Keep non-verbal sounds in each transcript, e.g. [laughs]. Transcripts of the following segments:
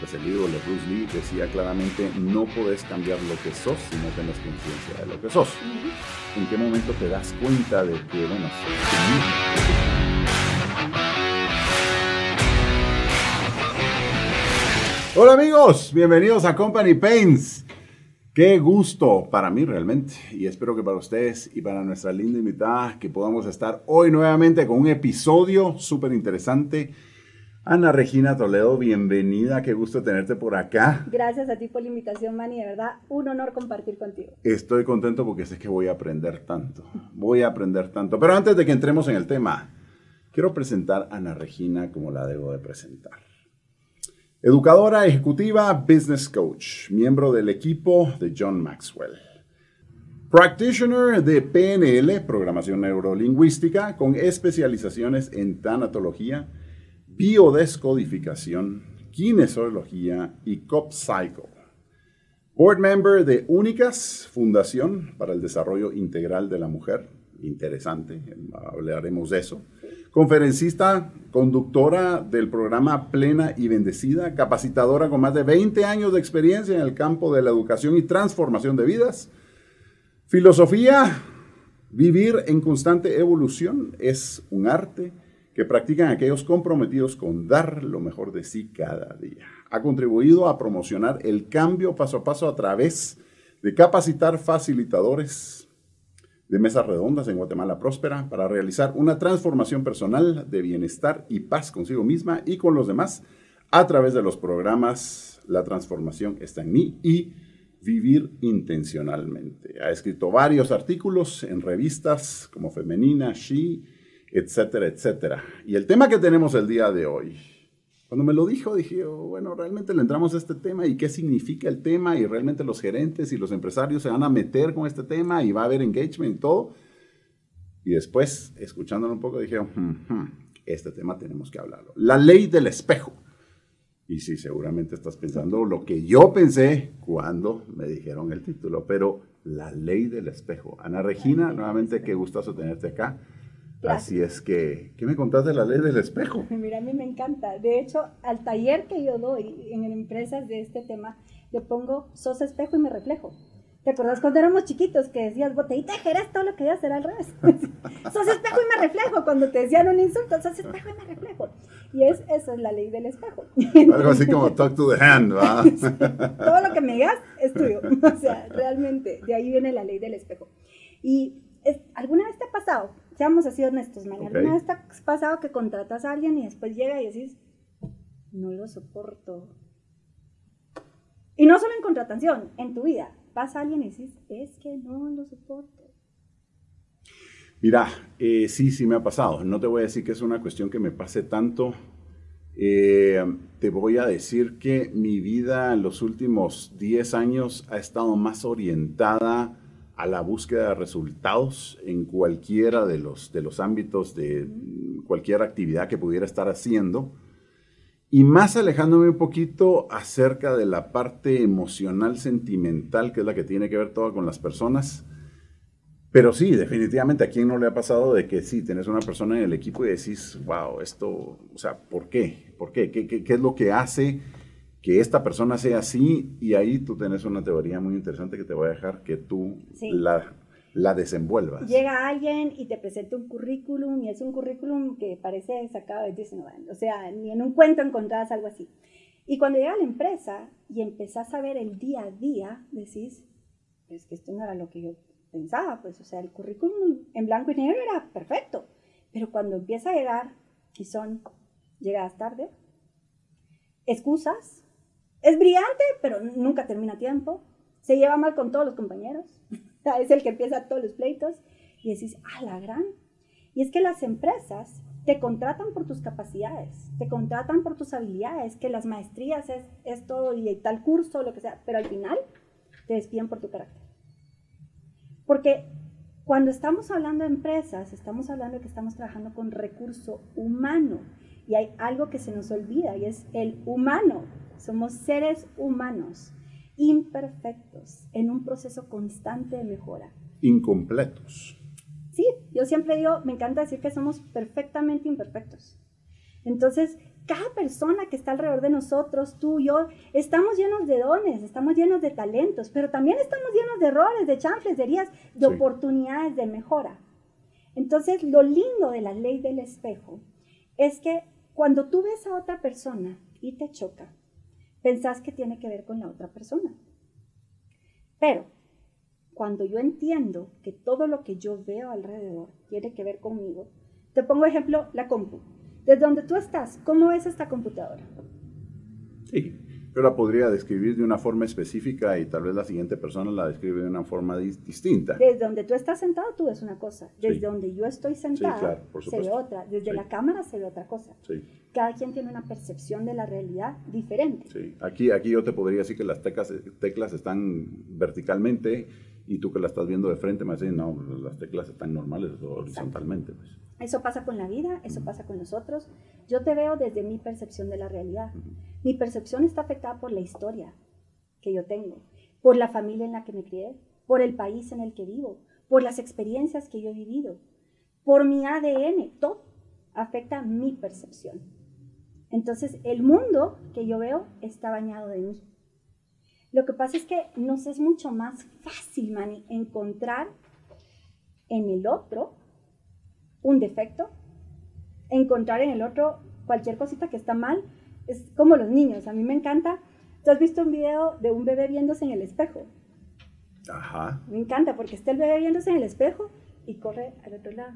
Pues el ídolo de Bruce Lee decía claramente, no puedes cambiar lo que sos si no tienes conciencia de lo que sos. ¿En qué momento te das cuenta de que, bueno, Hola amigos, bienvenidos a Company Pains. Qué gusto para mí realmente y espero que para ustedes y para nuestra linda invitada que podamos estar hoy nuevamente con un episodio súper interesante Ana Regina Toledo, bienvenida, qué gusto tenerte por acá. Gracias a ti por la invitación, Manny, de verdad, un honor compartir contigo. Estoy contento porque sé que voy a aprender tanto, voy a aprender tanto. Pero antes de que entremos en el tema, quiero presentar a Ana Regina como la debo de presentar. Educadora ejecutiva, business coach, miembro del equipo de John Maxwell. Practitioner de PNL, programación neurolingüística, con especializaciones en tanatología, biodescodificación, kinesiología y CopCycle. Board member de Únicas, Fundación para el Desarrollo Integral de la Mujer. Interesante, hablaremos de eso. Conferencista, conductora del programa Plena y Bendecida, capacitadora con más de 20 años de experiencia en el campo de la educación y transformación de vidas. Filosofía, vivir en constante evolución es un arte que practican aquellos comprometidos con dar lo mejor de sí cada día. Ha contribuido a promocionar el cambio paso a paso a través de capacitar facilitadores de mesas redondas en Guatemala Próspera para realizar una transformación personal de bienestar y paz consigo misma y con los demás a través de los programas La transformación está en mí y Vivir intencionalmente. Ha escrito varios artículos en revistas como Femenina, She, etcétera, etcétera. Y el tema que tenemos el día de hoy, cuando me lo dijo, dije, oh, bueno, realmente le entramos a este tema y qué significa el tema y realmente los gerentes y los empresarios se van a meter con este tema y va a haber engagement y todo. Y después, escuchándolo un poco, dije, hmm, hmm, este tema tenemos que hablarlo. La ley del espejo. Y sí, seguramente estás pensando lo que yo pensé cuando me dijeron el título, pero la ley del espejo. Ana Regina, nuevamente qué gustoso tenerte acá. Así es que, ¿qué me contás de la ley del espejo? [laughs] Mira, a mí me encanta. De hecho, al taller que yo doy en empresas de este tema, le pongo sos espejo y me reflejo. ¿Te acuerdas cuando éramos chiquitos que decías, botellita de jerez, todo lo que ya será al revés? [laughs] sos espejo y me reflejo. Cuando te decían un insulto, sos espejo y me reflejo. Y es, eso es la ley del espejo. [laughs] Algo así como talk to the hand, ¿va? todo lo que me digas es tuyo. O sea, realmente, de ahí viene la ley del espejo. Y ¿alguna vez te ha pasado seamos así honestos, man. ¿Alguna vez te ha pasado que contratas a alguien y después llega y decís, no lo soporto? Y no solo en contratación, en tu vida. Pasa alguien y decís, es que no lo soporto. Mira, eh, sí, sí me ha pasado. No te voy a decir que es una cuestión que me pase tanto. Eh, te voy a decir que mi vida en los últimos 10 años ha estado más orientada a la búsqueda de resultados en cualquiera de los, de los ámbitos de cualquier actividad que pudiera estar haciendo. Y más alejándome un poquito acerca de la parte emocional, sentimental, que es la que tiene que ver todo con las personas. Pero sí, definitivamente a quién no le ha pasado de que sí, tienes una persona en el equipo y decís, wow, esto, o sea, ¿por qué? ¿Por qué? ¿Qué, qué, qué es lo que hace que esta persona sea así y ahí tú tienes una teoría muy interesante que te voy a dejar que tú la, la desenvuelvas. Llega alguien y te presenta un currículum y es un currículum que parece sacado de Disneyland, o sea, ni en un cuento encontrás algo así. Y cuando llega a la empresa y empezás a ver el día a día, decís, es que esto no era lo que yo pensaba, pues, o sea, el currículum en blanco y negro era perfecto, pero cuando empieza a llegar y son llegadas tarde, excusas, es brillante, pero nunca termina a tiempo. Se lleva mal con todos los compañeros. [laughs] es el que empieza todos los pleitos. Y decís, ah, la gran. Y es que las empresas te contratan por tus capacidades, te contratan por tus habilidades, que las maestrías es esto y tal curso, lo que sea, pero al final te despiden por tu carácter. Porque cuando estamos hablando de empresas, estamos hablando de que estamos trabajando con recurso humano y hay algo que se nos olvida y es el humano. Somos seres humanos, imperfectos, en un proceso constante de mejora. Incompletos. Sí, yo siempre digo, me encanta decir que somos perfectamente imperfectos. Entonces, cada persona que está alrededor de nosotros, tú, yo, estamos llenos de dones, estamos llenos de talentos, pero también estamos llenos de errores, de chanfles, de heridas, de Sí. oportunidades de mejora. Entonces, lo lindo de la ley del espejo es que cuando tú ves a otra persona y te choca, pensás que tiene que ver con la otra persona. Pero cuando yo entiendo que todo lo que yo veo alrededor tiene que ver conmigo, te pongo ejemplo la compu. Desde donde tú estás, ¿cómo es esta computadora? Sí, yo la podría describir de una forma específica y tal vez la siguiente persona la describe de una forma dis- distinta. Desde donde tú estás sentado, tú ves una cosa. Desde Sí. donde yo estoy sentada, claro, por se ve otra. Desde Sí. la cámara se ve otra cosa. Sí, Cada quien tiene una percepción de la realidad diferente. sí. Aquí, aquí yo te podría decir que las teclas, teclas están verticalmente y tú que la estás viendo de frente me dices, no, las teclas están normales horizontalmente. Pues. Eso pasa con la vida, eso pasa con nosotros. Yo te veo desde mi percepción de la realidad. Mi percepción está afectada por la historia que yo tengo, por la familia en la que me crié, por el país en el que vivo, por las experiencias que yo he vivido, por mi ADN. Todo afecta mi percepción. Entonces, el mundo que yo veo está bañado de mí. Lo que pasa es que nos es mucho más fácil, Manny, encontrar en el otro un defecto, encontrar en el otro cualquier cosita que está mal. Es como los niños, a mí me encanta. ¿Tú has visto un video de un bebé viéndose en el espejo? Ajá. Me encanta porque está el bebé viéndose en el espejo y corre al otro lado.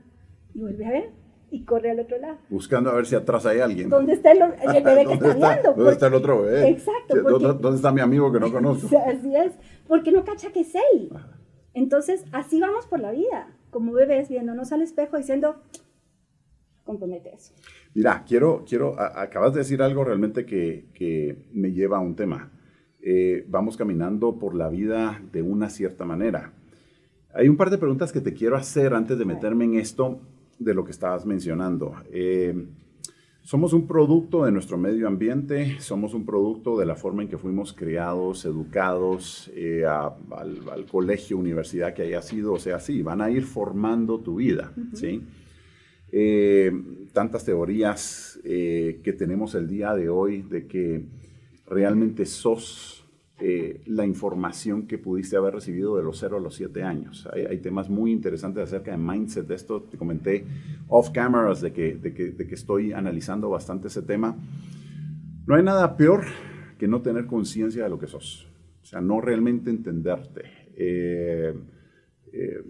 Y vuelve a ver y corre al otro lado. Buscando a ver si atrás hay alguien. ¿Dónde está el, el bebé que [laughs] ¿Dónde está viendo? ¿Dónde Porque- está el otro bebé? Exacto, porque- ¿Dónde, dónde está mi amigo que no [laughs] conozco? Así es, porque no cacha que es él. Ajá. Entonces, así vamos por la vida, como bebés viéndonos al espejo diciendo, compromete eso. Mira, quiero, quiero, a- acabas de decir algo realmente que, que me lleva a un tema. Eh, vamos caminando por la vida de una cierta manera. Hay un par de preguntas que te quiero hacer antes de meterme en esto de lo que estabas mencionando. Eh, somos un producto de nuestro medio ambiente, somos un producto de la forma en que fuimos criados, educados, eh, a- al, al colegio, universidad que haya sido, o sea, sí, van a ir formando tu vida, ¿sí? Eh, tantas teorías eh, que tenemos el día de hoy de que realmente sos eh, la información que pudiste haber recibido de los 0 a los 7 años. Hay, hay temas muy interesantes acerca de mindset de esto. Te comenté off cameras de que, de, que, de que estoy analizando bastante ese tema. No hay nada peor que no tener conciencia de lo que sos. O sea, no realmente entenderte. Eh, eh,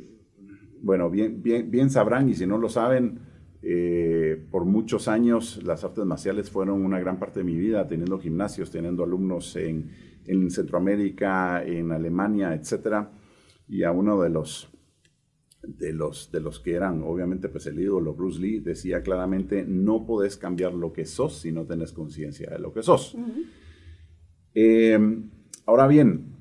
bueno, bien, bien, bien sabrán, y si no lo saben, eh, por muchos años las artes marciales fueron una gran parte de mi vida, teniendo gimnasios, teniendo alumnos en, en Centroamérica, en Alemania, etc. Y a uno de los, de los, de los que eran, obviamente, pues el ídolo, Bruce Lee, decía claramente, no podés cambiar lo que sos si no tenés conciencia de lo que sos. Eh, ahora bien,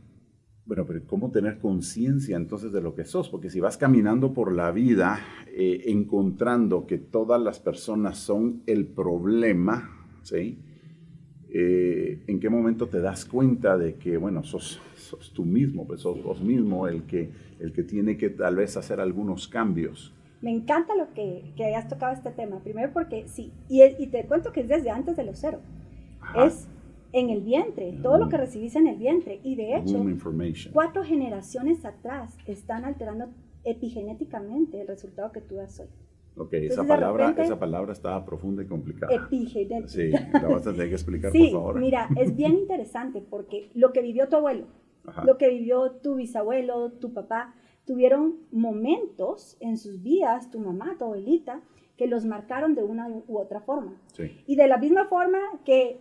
bueno, pero ¿cómo tener conciencia entonces de lo que sos? Porque si vas caminando por la vida eh, encontrando que todas las personas son el problema, ¿sí? Eh, ¿En qué momento te das cuenta de que, bueno, sos, sos tú mismo, pues sos vos mismo el que, el que tiene que tal vez hacer algunos cambios? Me encanta lo que, que hayas tocado este tema. Primero porque sí, y, y te cuento que es desde antes de los cero. Ajá. Es en el vientre, todo lo que recibís en el vientre. Y de hecho, cuatro generaciones atrás están alterando epigenéticamente el resultado que tú das hoy. Ok, Entonces, esa palabra, repente- esa palabra está profunda y complicada. Epigenética. Sí, la vas a tener que explicar, Sí, por favor. mira, es bien [laughs] interesante porque lo que vivió tu abuelo, Ajá. lo que vivió tu bisabuelo, tu papá, tuvieron momentos en sus vidas, tu mamá, tu abuelita, que los marcaron de una u otra forma. Sí. Y de la misma forma que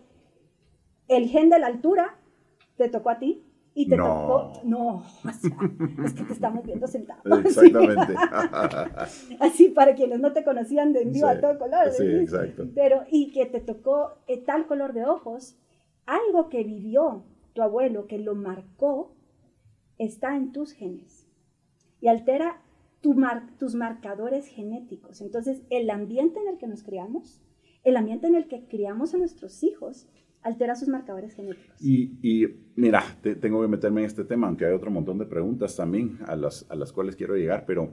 el gen de la altura te tocó a ti y te No. tocó... No, [laughs] o sea, es que te estamos viendo sentado. Exactamente. [laughs] Así para quienes no te conocían de vivo Sí, a todo color. sí, exacto. Pero, y que te tocó eh, tal color de ojos, algo que vivió tu abuelo, que lo marcó, está en tus genes. Y altera tu mar- tus marcadores genéticos. Entonces, el ambiente en el que nos criamos, el ambiente en el que criamos a nuestros hijos, altera sus marcadores genéticos. Y, mira, te- tengo que meterme en este tema, aunque hay otro montón de preguntas también a las, a las cuales quiero llegar, pero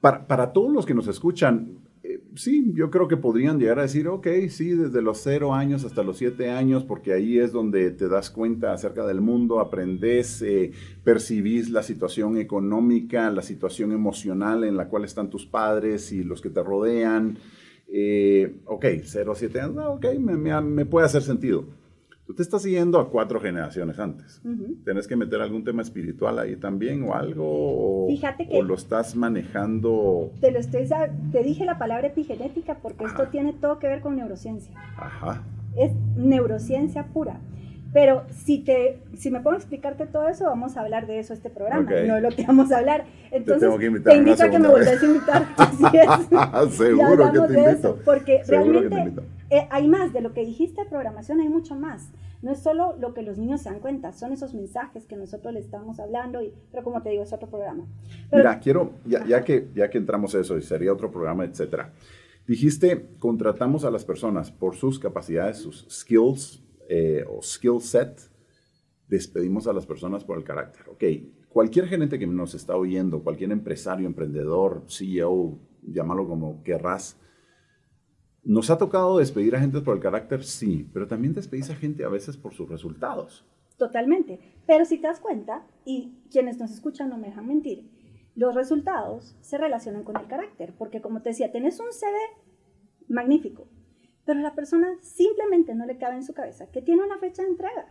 para, para todos los que nos escuchan, eh, sí, yo creo que podrían llegar a decir, ok, sí, desde los cero años hasta los siete años, porque ahí es donde te das cuenta acerca del mundo, aprendes, eh, percibís la situación económica, la situación emocional en la cual están tus padres y los que te rodean. Eh, ok, cero a siete años, ok, me puede hacer sentido. Tú te estás siguiendo a cuatro generaciones antes. ¿Tienes que meter algún tema espiritual ahí también o algo? O, Fíjate que... ¿O lo estás manejando? Te, lo estoy, te dije la palabra epigenética porque esto tiene todo que ver con neurociencia. Ajá. Es neurociencia pura. Pero si, te, si me puedo explicarte todo eso, vamos a hablar de eso este programa, no de lo que vamos a hablar. Entonces, te, invito a que me vuelvas a invitar. [laughs] Seguro que te invito. porque realmente eh, hay más de lo que dijiste de programación, hay mucho más. No es solo lo que los niños se dan cuenta, son esos mensajes que nosotros les estamos hablando, y, pero como te digo, es otro programa. Mira, quiero, ya, ya, que, ya que entramos a eso, y sería otro programa, etcétera. Dijiste, contratamos a las personas por sus capacidades, sus skills, eh, o skill set, despedimos a las personas por el carácter. Ok, cualquier gerente que nos está oyendo, cualquier empresario, emprendedor, CEO, llámalo como querrás, nos ha tocado despedir a gente por el carácter, sí, pero también despedís a gente a veces por sus resultados. Totalmente. Pero si te das cuenta, y quienes nos escuchan no me dejan mentir, los resultados se relacionan con el carácter, porque como te decía, tenés un CV magnífico, pero la persona simplemente no le cabe en su cabeza que tiene una fecha de entrega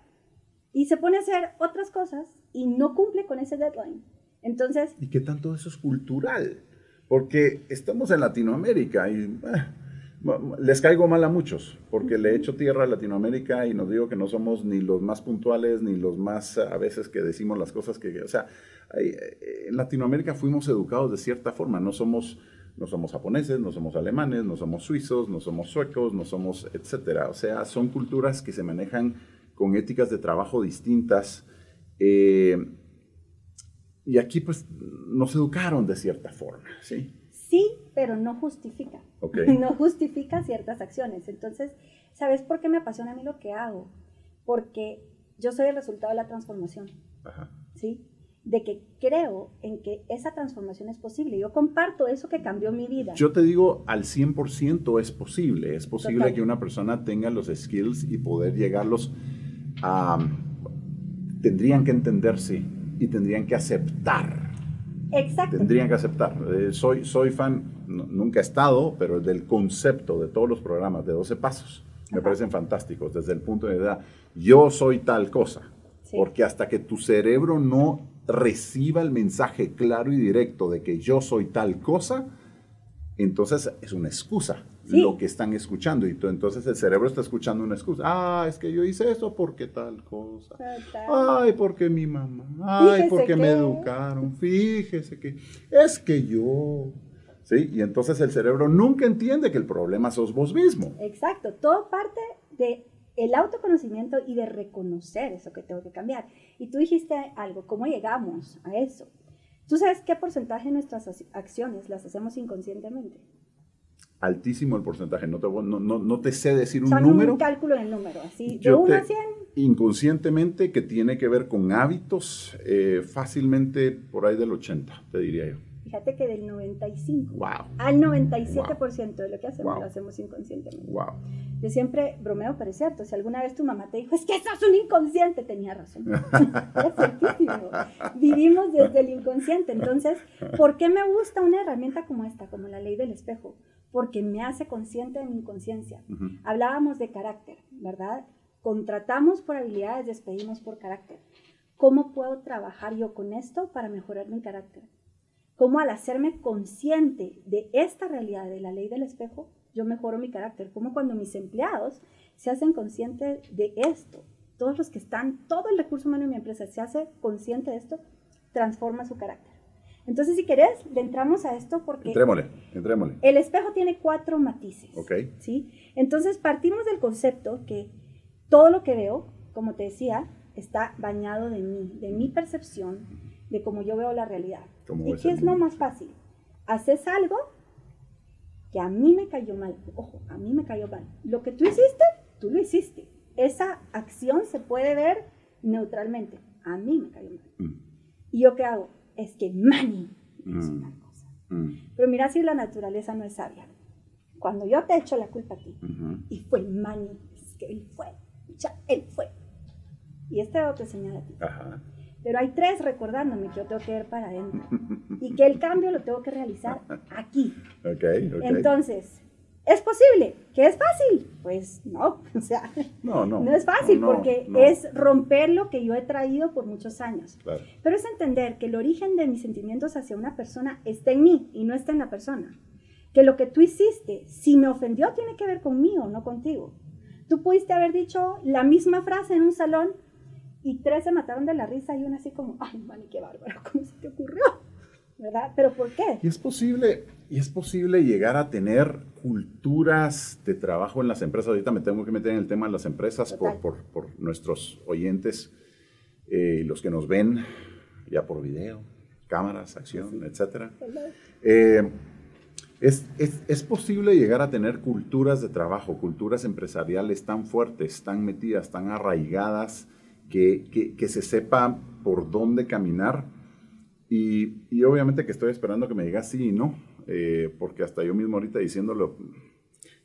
y se pone a hacer otras cosas y no cumple con ese deadline. Entonces... ¿Y qué tanto eso es cultural? Porque estamos en Latinoamérica y eh, les caigo mal a muchos, porque le echo tierra a Latinoamérica y nos digo que no somos ni los más puntuales, ni los más a veces que decimos las cosas que... O sea, eh, en Latinoamérica fuimos educados de cierta forma, no somos no somos japoneses, no somos alemanes, no somos suizos, no somos suecos, no somos, etcétera. O sea, son culturas que se manejan con éticas de trabajo distintas. Eh, y aquí, pues, nos educaron de cierta forma, ¿sí? Sí, pero no justifica. [laughs] No justifica ciertas acciones. Entonces, ¿sabes por qué me apasiona a mí lo que hago? Porque yo soy el resultado de la transformación. Ajá. ¿Sí? De que creo en que esa transformación es posible. Yo comparto eso que cambió mi vida. Yo te digo, al 100% es posible. Es posible que una persona tenga los skills y poder llegarlos a... Tendrían que entenderse y tendrían que aceptar. Exacto. Tendrían que aceptar. Eh, soy, soy fan, nunca he estado, pero del concepto de todos los programas de 12 pasos. Me parecen fantásticos desde el punto de vista, yo soy tal cosa. Porque hasta que tu cerebro no reciba el mensaje claro y directo de que yo soy tal cosa, entonces es una excusa lo que están escuchando. Y entonces el cerebro está escuchando una excusa. Ah, es que yo hice eso porque tal cosa. Ay, porque mi mamá. Ay, porque me educaron. Fíjese que es que yo. ¿Sí? Y entonces el cerebro nunca entiende que el problema sos vos mismo. Exacto. Todo parte de el autoconocimiento y de reconocer eso que tengo que cambiar. Y tú dijiste algo, ¿cómo llegamos a eso? ¿Tú sabes qué porcentaje de nuestras acciones las hacemos inconscientemente? Altísimo el porcentaje, no te, no, no, te sé decir un número. un cálculo en el número, así, de 1 a 100. Inconscientemente que tiene que ver con hábitos, eh, fácilmente por ahí del 80, te diría yo. Fíjate que del 95 al 97% de lo que hacemos lo hacemos inconscientemente. Wow. Yo siempre bromeo, pero es cierto. Si alguna vez tu mamá te dijo, es que sos un inconsciente, tenía razón. [laughs] es ciertísimo. Vivimos desde el inconsciente. Entonces, ¿por qué me gusta una herramienta como esta, como la ley del espejo? Porque me hace consciente de mi inconsciencia. Hablábamos de carácter, ¿verdad? Contratamos por habilidades, despedimos por carácter. ¿Cómo puedo trabajar yo con esto para mejorar mi carácter? Cómo al hacerme consciente de esta realidad de la ley del espejo, yo mejoro mi carácter, como cuando mis empleados se hacen conscientes de esto, todos los que están, todo el recurso humano de mi empresa se hace consciente de esto, transforma su carácter. Entonces, si querés, le entramos a esto porque... Entrémosle, entrémosle. El espejo tiene cuatro matices. Ok. ¿sí? Entonces, partimos del concepto que todo lo que veo, como te decía, está bañado de mí, de mi percepción, de cómo yo veo la realidad. ¿Y qué es lo más fácil? Haces algo que a mí me cayó mal. Ojo, a mí me cayó mal. Lo que tú hiciste, tú lo hiciste. Esa acción se puede ver neutralmente. A mí me cayó mal. Mm. ¿Y yo qué hago? Es que Manny es mm. una cosa. Mm. Pero mira si la naturaleza no es sabia. cuando yo te echo la culpa a ti, y fue Manny, es que él fue, ya, él fue. Y este otro señala a ti. Ajá. Pero hay tres recordándome que yo tengo que ir para adentro [laughs] y que el cambio lo tengo que realizar aquí. Ok, ok. Entonces, ¿es posible? ¿Que es fácil? Pues no, [laughs] o sea, no, no. no es fácil no, porque no. es romper lo que yo he traído por muchos años. Claro. Pero es entender que el origen de mis sentimientos hacia una persona está en mí y no está en la persona. Que lo que tú hiciste, si me ofendió, tiene que ver conmigo, no contigo. Tú pudiste haber dicho la misma frase en un salón y tres se mataron de la risa y una así como, ay, man, qué bárbaro, ¿cómo se te ocurrió? ¿Verdad? ¿Pero por qué? Y es posible, y es posible llegar a tener culturas de trabajo en las empresas. Ahorita me tengo que meter en el tema de las empresas por, por- por nuestros oyentes, eh, los que nos ven ya por video, cámaras, acción, etcétera. Eh, es, es- es posible llegar a tener culturas de trabajo, culturas empresariales tan fuertes, tan metidas, tan arraigadas, que, se sepa por dónde caminar. Y, y obviamente que estoy esperando que me digas sí y no, eh, porque hasta yo mismo ahorita diciéndolo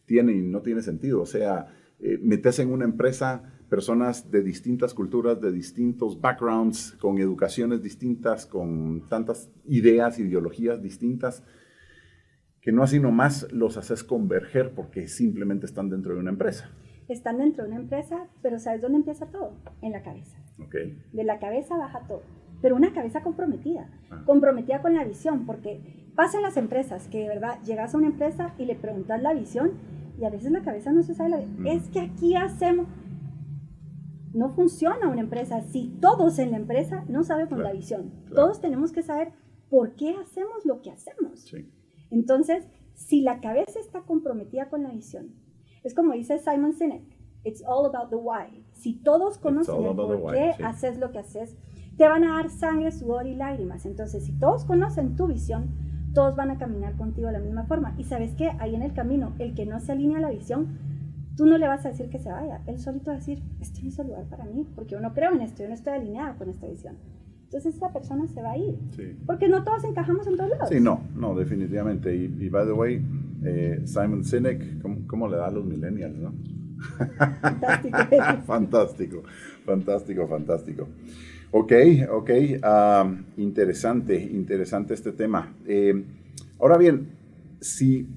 tiene y no tiene sentido. O sea, eh, metes en una empresa personas de distintas culturas, de distintos backgrounds, con educaciones distintas, con tantas ideas, ideologías distintas, que no así nomás los haces converger porque simplemente están dentro de una empresa. Están dentro de una empresa, pero ¿sabes dónde empieza todo? En la cabeza. De la cabeza baja todo. Pero una cabeza comprometida, Ah. comprometida con la visión, porque pasa en las empresas que de verdad llegas a una empresa y le preguntas la visión y a veces la cabeza no se sabe la Mm. Es que aquí hacemos. No funciona una empresa si todos en la empresa no sabemos Claro, la visión. claro. Todos tenemos que saber por qué hacemos lo que hacemos. Sí. Entonces, si la cabeza está comprometida con la visión, es como dice Simon Sinek, it's all about the why. Si todos conocen el por why, qué sí. haces lo que haces, te van a dar sangre, sudor y lágrimas. Entonces, si todos conocen tu visión, todos van a caminar contigo de la misma forma. Y sabes que ahí en el camino, el que no se alinea a la visión, tú no le vas a decir que se vaya. Él solito va a decir, este no es el lugar para mí, porque yo no creo en esto, yo no estoy alineada con esta visión. Entonces, esa persona se va a ir. Sí. Porque no todos encajamos en todos lados. Sí, no, no, definitivamente. Y, y by the way, eh, Simon Sinek, ¿cómo, cómo le da a los millennials, no? Fantástico. [laughs] fantástico, fantástico, fantástico. Ok, ok, ah, interesante, interesante este tema. Eh, ahora bien, si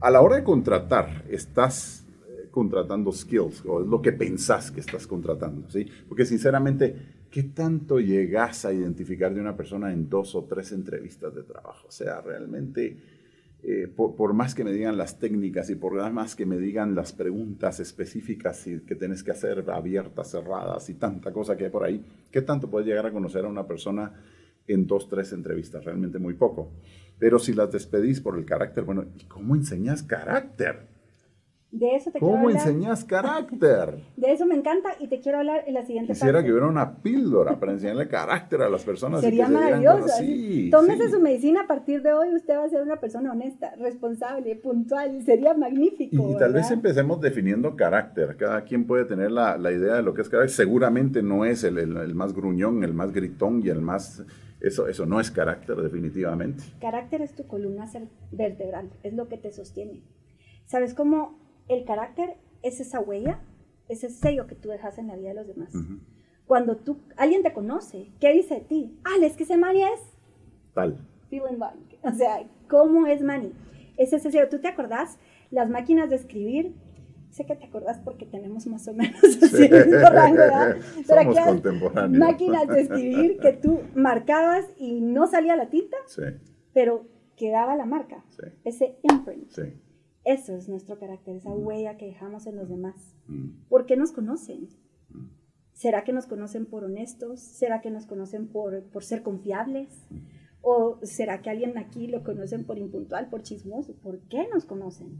a la hora de contratar estás eh, contratando skills, o es lo que pensás que estás contratando, ¿sí? Porque sinceramente, ¿qué tanto llegas a identificar de una persona en dos o tres entrevistas de trabajo? O sea, realmente, eh, por, más que me digan las técnicas y por más que me digan las preguntas específicas y que tienes que hacer abiertas, cerradas y tanta cosa que hay por ahí, ¿qué tanto puedes llegar a conocer a una persona en dos, tres entrevistas? Realmente muy poco. Pero si las despedís por el carácter, bueno, ¿y cómo enseñas carácter? De eso te ¿Cómo enseñas [laughs] carácter? De eso me encanta y te quiero hablar en la siguiente Quisiera parte. que hubiera una píldora para enseñarle carácter a las personas. Sería que maravilloso. Sí, Tómese sí. su medicina a partir de hoy. Usted va a ser una persona honesta, responsable, puntual. Sería magnífico. Y, y tal vez empecemos definiendo carácter. Cada quien puede tener la, la idea de lo que es carácter. Seguramente no es el, el- el más gruñón, el más gritón y el más... Eso, eso no es carácter definitivamente. Carácter es tu columna vertebral, es lo que te sostiene. ¿Sabes cómo el carácter es esa huella, ese sello que tú dejas en la vida de los demás? Cuando tú, alguien te conoce, ¿qué dice de ti? Ah, es que ese Manny es Tal. feeling blank. O sea, ¿cómo es Manny? Es ese sello. ¿Tú te acordás? Las máquinas de escribir, sé que te acordás porque tenemos más o menos así el mismo rango, ¿verdad? Pero Somos contemporáneos. máquinas de escribir que tú marcabas y no salía la tinta, Sí, pero quedaba la marca, sí, ese imprint. sí. Eso es nuestro carácter, esa huella que dejamos en los demás. Mm. ¿Por qué nos conocen? ¿Será que nos conocen por honestos? ¿Será que nos conocen por, por ser confiables? ¿O será que alguien aquí lo conocen por impuntual, por chismoso? ¿Por qué nos conocen?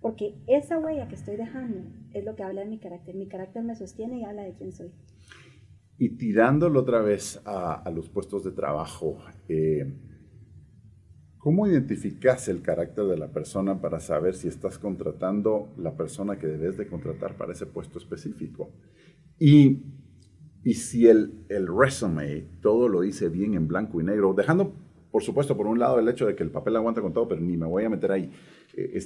Porque esa huella que estoy dejando es lo que habla de mi carácter. Mi carácter me sostiene y habla de quién soy. Y tirándolo otra vez a, a los puestos de trabajo, eh, ¿cómo identificas el carácter de la persona para saber si estás contratando la persona que debes de contratar para ese puesto específico? Y, y si el, el resume todo lo dice bien en blanco y negro, dejando por supuesto, por un lado el hecho de que el papel aguanta con todo, pero ni me voy a meter ahí. Eh,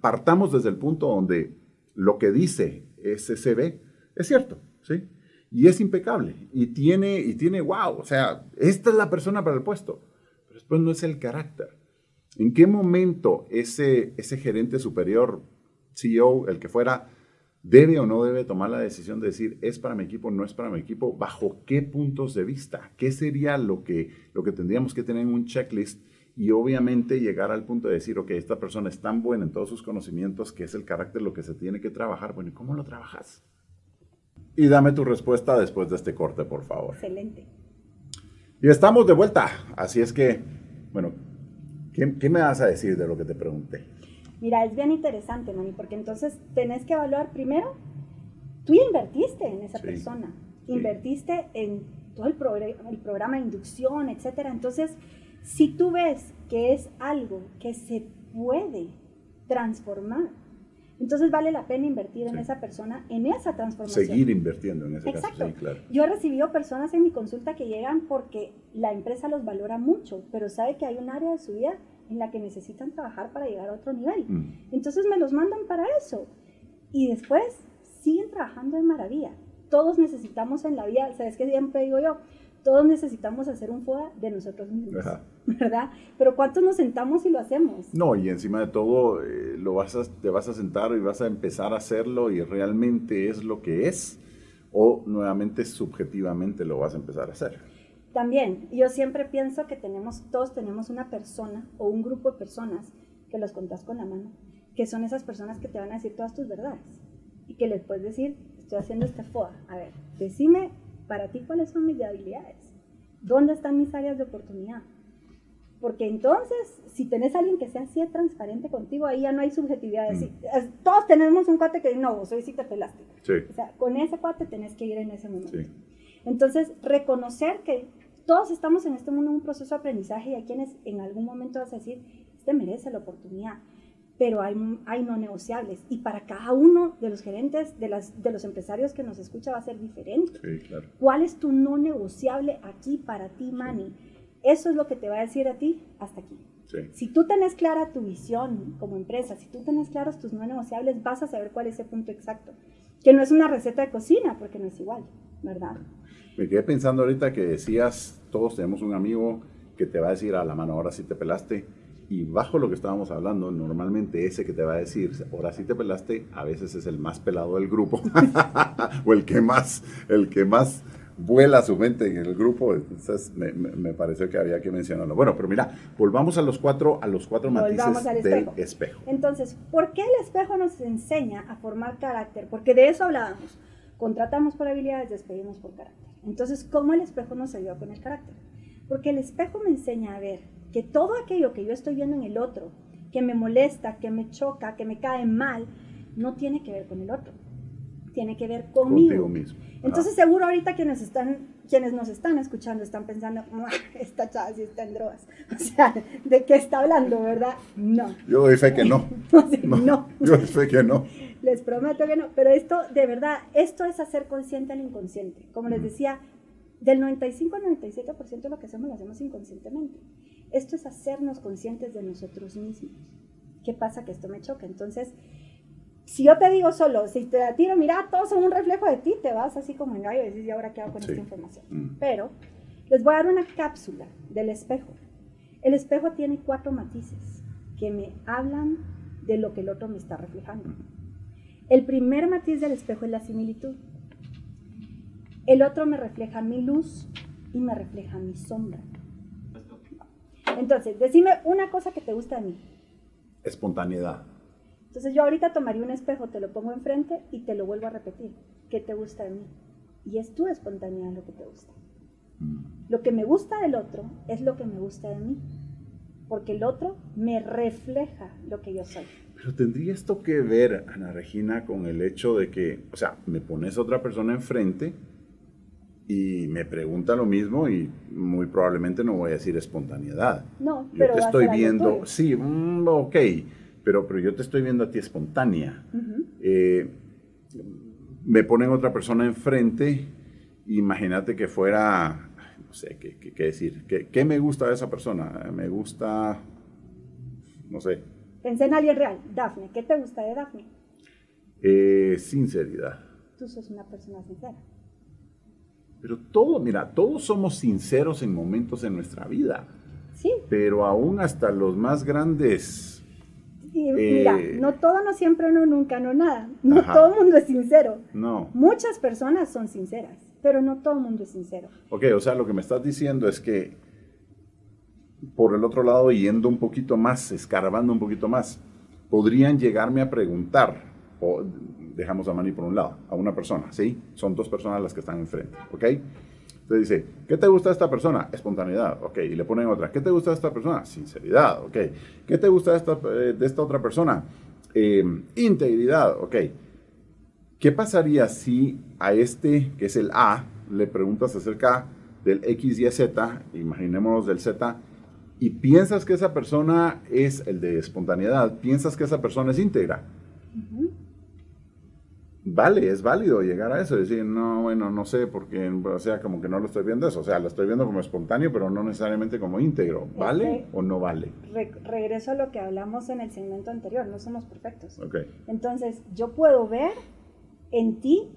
partamos desde el punto donde lo que dice SCB es cierto, ¿sí? Y es impecable, y tiene, y tiene, wow, o sea, esta es la persona para el puesto, después no es el carácter. ¿En qué momento ese, ese gerente superior, CEO, el que fuera, debe o no debe tomar la decisión de decir, es para mi equipo, no es para mi equipo, bajo qué puntos de vista, qué sería lo que, lo que tendríamos que tener en un checklist y obviamente llegar al punto de decir, ok, esta persona es tan buena en todos sus conocimientos que es el carácter lo que se tiene que trabajar. Bueno, ¿y cómo lo trabajas? Y dame tu respuesta después de este corte, por favor. Excelente. Y estamos de vuelta, así es que, bueno, ¿qué, qué me vas a decir de lo que te pregunté? Mira, es bien interesante, Mani, porque entonces tenés que evaluar primero, tú ya invertiste en esa persona, invertiste en todo el, el programa de inducción, etcétera. Entonces, si tú ves que es algo que se puede transformar, entonces vale la pena invertir en esa persona, en esa transformación. Seguir invirtiendo en ese Exacto. caso. claro. Yo he recibido personas en mi consulta que llegan porque la empresa los valora mucho, pero sabe que hay un área de su vida en la que necesitan trabajar para llegar a otro nivel. Mm. Entonces me los mandan para eso. Y después siguen trabajando de maravilla. Todos necesitamos en la vida, ¿sabes qué siempre digo yo? Todos necesitamos hacer un FODA de nosotros mismos, ¿verdad? Pero ¿cuántos nos sentamos y lo hacemos? No, y encima de todo, eh, lo vas a, te vas a sentar y vas a empezar a hacerlo y realmente es lo que es, o nuevamente subjetivamente lo vas a empezar a hacer. También, yo siempre pienso que tenemos, todos tenemos una persona o un grupo de personas que los contás con la mano, que son esas personas que te van a decir todas tus verdades y que les puedes decir, estoy haciendo este FOA, a ver, decime para ti cuáles son mis debilidades, dónde están mis áreas de oportunidad. Porque entonces, si tenés a alguien que sea así de transparente contigo, ahí ya no hay subjetividad. Mm. todos tenemos un cuate que no, soy si te pelaste. O sea, con ese cuate tenés que ir en ese momento. Entonces, reconocer que todos estamos en este mundo en un proceso de aprendizaje y hay quienes en algún momento vas a decir, este merece la oportunidad, pero hay, hay no negociables. Y para cada uno de los gerentes, de, las, de los empresarios que nos escucha va a ser diferente. Sí, claro. ¿Cuál es tu no negociable aquí para ti, Manny? Eso es lo que te va a decir a ti hasta aquí. Sí. Si tú tenés clara tu visión como empresa, si tú tenés claros tus no negociables, vas a saber cuál es ese punto exacto. Que no es una receta de cocina, porque no es igual, ¿verdad? Me quedé pensando ahorita que decías, todos tenemos un amigo que te va a decir a la mano, ahora sí te pelaste. Y bajo lo que estábamos hablando, normalmente ese que te va a decir, ahora sí te pelaste, a veces es el más pelado del grupo. [laughs] o el que más, el que más vuela su mente en el grupo. Entonces me, me, pareció que había que mencionarlo. Bueno, pero mira, volvamos a los cuatro, a los cuatro matices del espejo. Entonces, ¿por qué el espejo nos enseña a formar carácter? Porque de eso hablábamos. Contratamos por habilidades, despedimos por carácter. Entonces, ¿cómo el espejo nos ayuda con el carácter? Porque el espejo me enseña a ver que todo aquello que yo estoy viendo en el otro, que me molesta, que me choca, que me cae mal, no tiene que ver con el otro, tiene que ver conmigo. mismo. Entonces, seguro ahorita quienes, están, quienes nos están escuchando están pensando, esta chava sí está en drogas. [laughs] O sea, ¿de qué está hablando, verdad? No. Yo doy fe que no. [laughs] no. no. Yo doy fe que no. Les prometo que no, pero esto, de verdad, esto es hacer consciente al inconsciente. Como les decía, del 95 al 97% de lo que hacemos lo hacemos inconscientemente. Esto es hacernos conscientes de nosotros mismos. ¿Qué pasa? Que esto me choca. Entonces, si yo te digo solo, si te tiro, mira, todos son un reflejo de ti, te vas así como en gallo y dices, ¿y ahora qué hago con esta información? Mm. Pero les voy a dar una cápsula del espejo. El espejo tiene cuatro matices que me hablan de lo que el otro me está reflejando. El primer matiz del espejo es la similitud. El otro me refleja mi luz y me refleja mi sombra. Entonces, decime una cosa que te gusta de mí. Espontaneidad. Entonces yo ahorita tomaría un espejo, te lo pongo enfrente y te lo vuelvo a repetir. ¿Qué te gusta de mí? Y es tu espontaneidad lo que te gusta. Mm. Lo que me gusta del otro es lo que me gusta de mí. Porque el otro me refleja lo que yo soy. Pero tendría esto que ver, Ana Regina, con el hecho de que, o sea, me pones otra persona enfrente y me pregunta lo mismo y muy probablemente no voy a decir espontaneidad. No, yo te estoy viendo, sí, mm, ok, pero, pero yo te estoy viendo a ti espontánea. Eh, me ponen otra persona enfrente, imagínate que fuera, no sé qué, qué, qué decir. ¿Qué, ¿Qué, me gusta de esa persona? Me gusta, no sé. Pensé en alguien real. Dafne, ¿qué te gusta de Dafne? Eh, sinceridad. Tú sos una persona sincera. Pero todo, mira, todos somos sinceros en momentos en nuestra vida. Sí. Pero aún hasta los más grandes. Y, mira, Eh, no todo, no siempre, no nunca, no nada. No Ajá. todo el mundo es sincero. No. Muchas personas son sinceras, pero no todo el mundo es sincero. Ok, o sea, lo que me estás diciendo es que por el otro lado, yendo un poquito más, escarbando un poquito más, podrían llegarme a preguntar, o dejamos a Manny por un lado, a una persona, ¿sí? Son dos personas las que están enfrente, ¿ok? Entonces dice, ¿qué te gusta de esta persona? Espontaneidad, ok. Y le ponen otra, ¿qué te gusta de esta persona? Sinceridad, ok. ¿Qué te gusta de esta, eh, de esta otra persona? Eh, integridad, ok. ¿Qué pasaría si a este, que es el A, le preguntas acerca del X, Y, Z, imaginémonos del Z, y piensas que esa persona es el de espontaneidad, piensas que esa persona es íntegra? Vale, es válido llegar a eso, decir, no, bueno, no sé, porque, o sea, como que no lo estoy viendo eso, o sea, lo estoy viendo como espontáneo, pero no necesariamente como íntegro, ¿vale Este- o no vale? Re- regreso a lo que hablamos en el segmento anterior, no somos perfectos. Ok, Entonces, yo puedo ver en ti